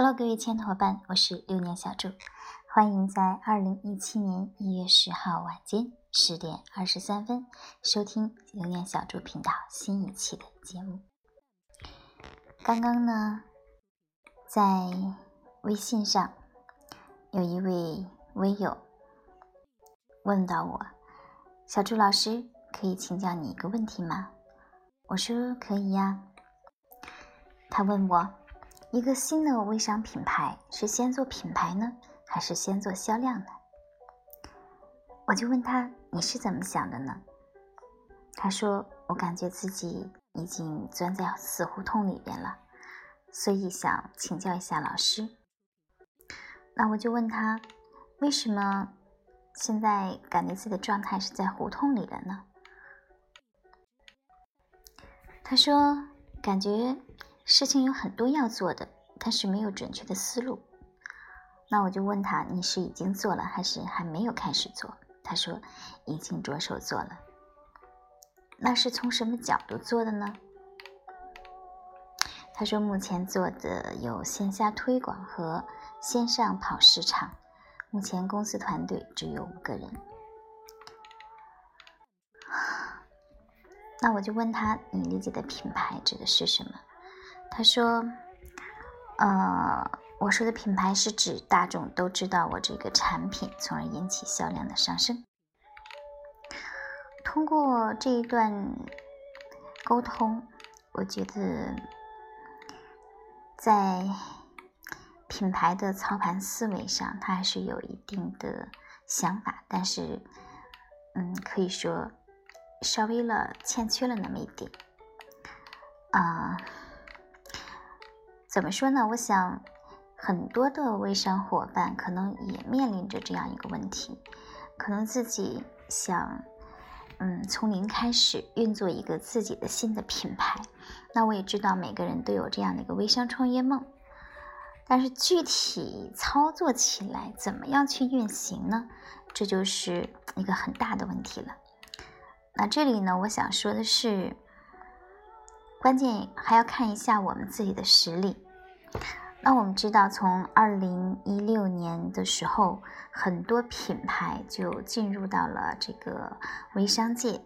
Hello，各位亲爱的伙伴，我是六年小祝，欢迎在二零一七年一月十号晚间十点二十三分收听六年小祝频道新一期的节目。刚刚呢，在微信上有一位微友问到我：“小祝老师，可以请教你一个问题吗？”我说：“可以呀。”他问我。一个新的微商品牌是先做品牌呢，还是先做销量呢？我就问他：“你是怎么想的呢？”他说：“我感觉自己已经钻在死胡同里边了，所以想请教一下老师。”那我就问他：“为什么现在感觉自己的状态是在胡同里了呢？”他说：“感觉。”事情有很多要做的，但是没有准确的思路。那我就问他：“你是已经做了，还是还没有开始做？”他说：“已经着手做了。”那是从什么角度做的呢？他说：“目前做的有线下推广和线上跑市场。目前公司团队只有五个人。”那我就问他：“你理解的品牌指的是什么？”他说：“呃，我说的品牌是指大众都知道我这个产品，从而引起销量的上升。通过这一段沟通，我觉得在品牌的操盘思维上，他还是有一定的想法，但是，嗯，可以说稍微了欠缺了那么一点，啊。”怎么说呢？我想很多的微商伙伴可能也面临着这样一个问题，可能自己想，嗯，从零开始运作一个自己的新的品牌。那我也知道每个人都有这样的一个微商创业梦，但是具体操作起来怎么样去运行呢？这就是一个很大的问题了。那这里呢，我想说的是。关键还要看一下我们自己的实力。那我们知道，从二零一六年的时候，很多品牌就进入到了这个微商界。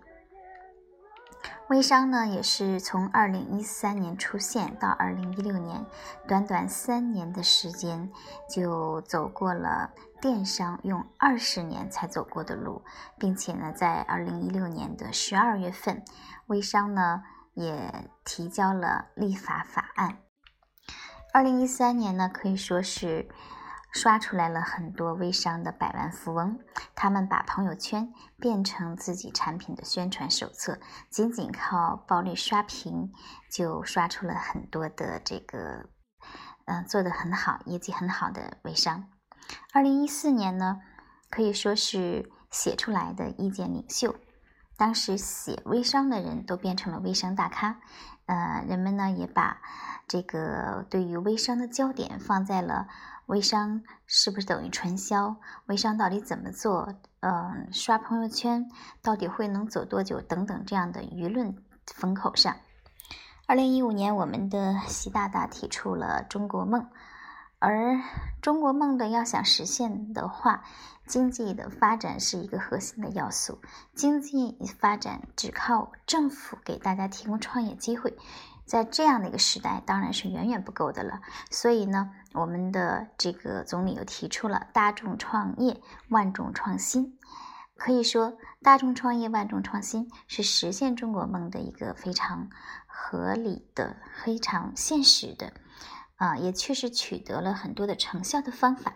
微商呢，也是从二零一三年出现到二零一六年，短短三年的时间，就走过了电商用二十年才走过的路，并且呢，在二零一六年的十二月份，微商呢。也提交了立法法案。二零一三年呢，可以说是刷出来了很多微商的百万富翁，他们把朋友圈变成自己产品的宣传手册，仅仅靠暴力刷屏就刷出了很多的这个，嗯，做的很好、业绩很好的微商。二零一四年呢，可以说是写出来的意见领袖。当时写微商的人都变成了微商大咖，呃，人们呢也把这个对于微商的焦点放在了微商是不是等于传销，微商到底怎么做，嗯，刷朋友圈到底会能走多久等等这样的舆论风口上。二零一五年，我们的习大大提出了中国梦。而中国梦的要想实现的话，经济的发展是一个核心的要素。经济发展只靠政府给大家提供创业机会，在这样的一个时代，当然是远远不够的了。所以呢，我们的这个总理又提出了“大众创业，万众创新”。可以说，“大众创业，万众创新”是实现中国梦的一个非常合理的、非常现实的。啊，也确实取得了很多的成效的方法。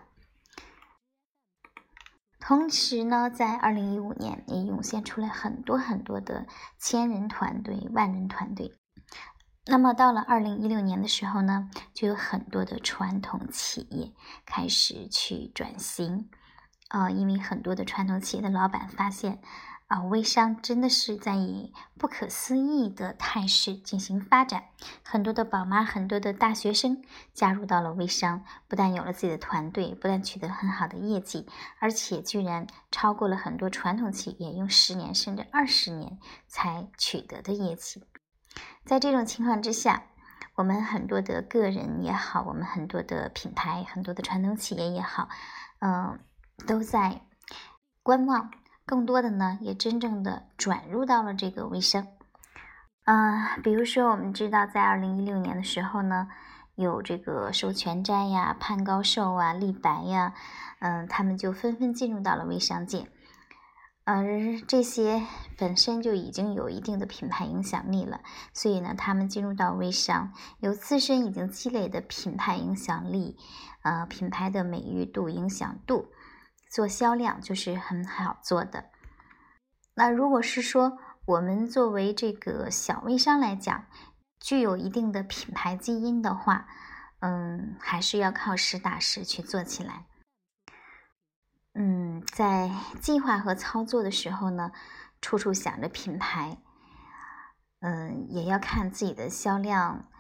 同时呢，在二零一五年也涌现出来很多很多的千人团队、万人团队。那么到了二零一六年的时候呢，就有很多的传统企业开始去转型。啊，因为很多的传统企业的老板发现。啊，微商真的是在以不可思议的态势进行发展，很多的宝妈，很多的大学生加入到了微商，不但有了自己的团队，不但取得很好的业绩，而且居然超过了很多传统企业用十年甚至二十年才取得的业绩。在这种情况之下，我们很多的个人也好，我们很多的品牌、很多的传统企业也好，嗯，都在观望。更多的呢，也真正的转入到了这个微商。啊，比如说，我们知道在二零一六年的时候呢，有这个授权斋呀、潘高寿啊、立白呀，嗯，他们就纷纷进入到了微商界。而这些本身就已经有一定的品牌影响力了，所以呢，他们进入到微商，有自身已经积累的品牌影响力，呃，品牌的美誉度、影响度，做销量就是很好做的。那如果是说，我们作为这个小微商来讲，具有一定的品牌基因的话，嗯，还是要靠实打实去做起来。嗯，在计划和操作的时候呢，处处想着品牌，嗯，也要看自己的销量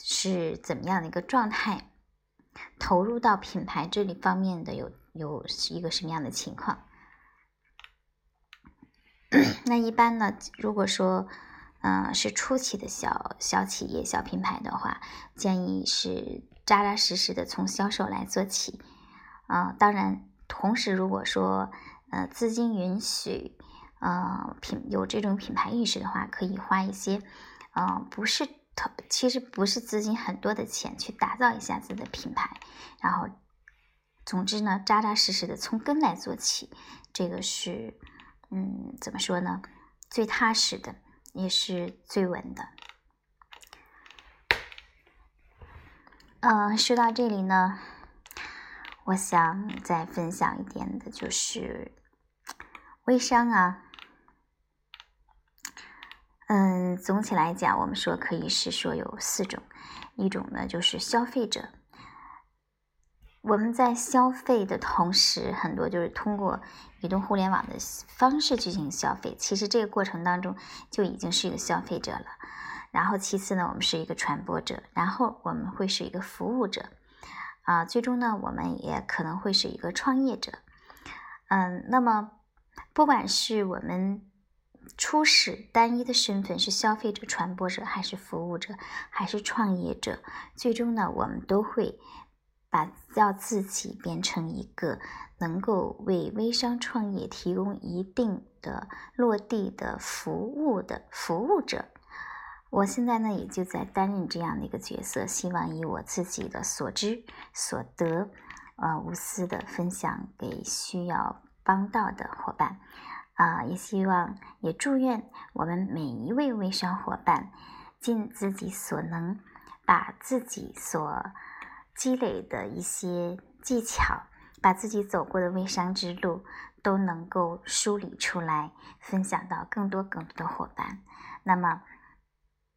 是怎么样的一个状态，投入到品牌这里方面的有有一个什么样的情况。那一般呢？如果说，嗯，是初期的小小企业、小品牌的话，建议是扎扎实实的从销售来做起。啊，当然，同时如果说，呃，资金允许，呃，品有这种品牌意识的话，可以花一些，呃，不是特，其实不是资金很多的钱去打造一下自己的品牌。然后，总之呢，扎扎实实的从根来做起，这个是。嗯，怎么说呢？最踏实的，也是最稳的。嗯，说到这里呢，我想再分享一点的，就是微商啊。嗯，总体来讲，我们说可以是说有四种，一种呢就是消费者。我们在消费的同时，很多就是通过移动互联网的方式进行消费。其实这个过程当中就已经是一个消费者了。然后其次呢，我们是一个传播者，然后我们会是一个服务者，啊，最终呢，我们也可能会是一个创业者。嗯，那么不管是我们初始单一的身份是消费者、传播者，还是服务者，还是创业者，最终呢，我们都会。把要自己变成一个能够为微商创业提供一定的落地的服务的服务者，我现在呢也就在担任这样的一个角色，希望以我自己的所知所得，呃，无私的分享给需要帮到的伙伴，啊，也希望也祝愿我们每一位微商伙伴尽自己所能，把自己所。积累的一些技巧，把自己走过的微商之路都能够梳理出来，分享到更多更多的伙伴。那么，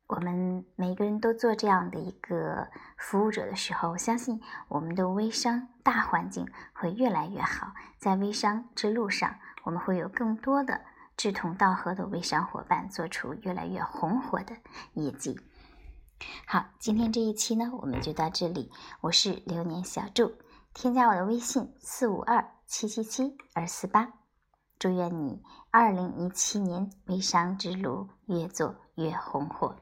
我们每个人都做这样的一个服务者的时候，相信我们的微商大环境会越来越好。在微商之路上，我们会有更多的志同道合的微商伙伴，做出越来越红火的业绩。好，今天这一期呢，我们就到这里。我是流年小祝，添加我的微信四五二七七七二四八。祝愿你二零一七年微商之路越做越红火。